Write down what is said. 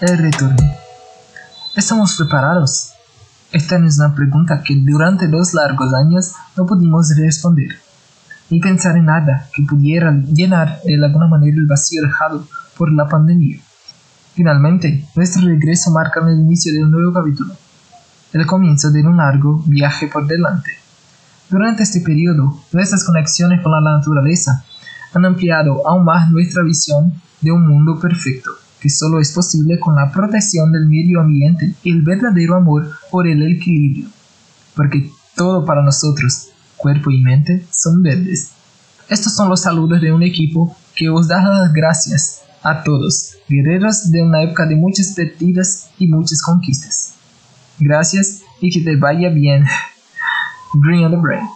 El retorno. ¿Estamos preparados? Esta es una pregunta que durante dos largos años no pudimos responder, ni pensar en nada que pudiera llenar de alguna manera el vacío dejado por la pandemia. Finalmente, nuestro regreso marca el inicio de un nuevo capítulo, el comienzo de un largo viaje por delante. Durante este periodo, nuestras conexiones con la naturaleza han ampliado aún más nuestra visión de un mundo perfecto, que solo es posible con la protección del medio ambiente y el verdadero amor por el equilibrio, porque todo para nosotros, cuerpo y mente, son verdes. Estos son los saludos de un equipo que os da las gracias a todos, guerreros de una época de muchas perdidas y muchas conquistas. Gracias y que te vaya bien. Green on the brain.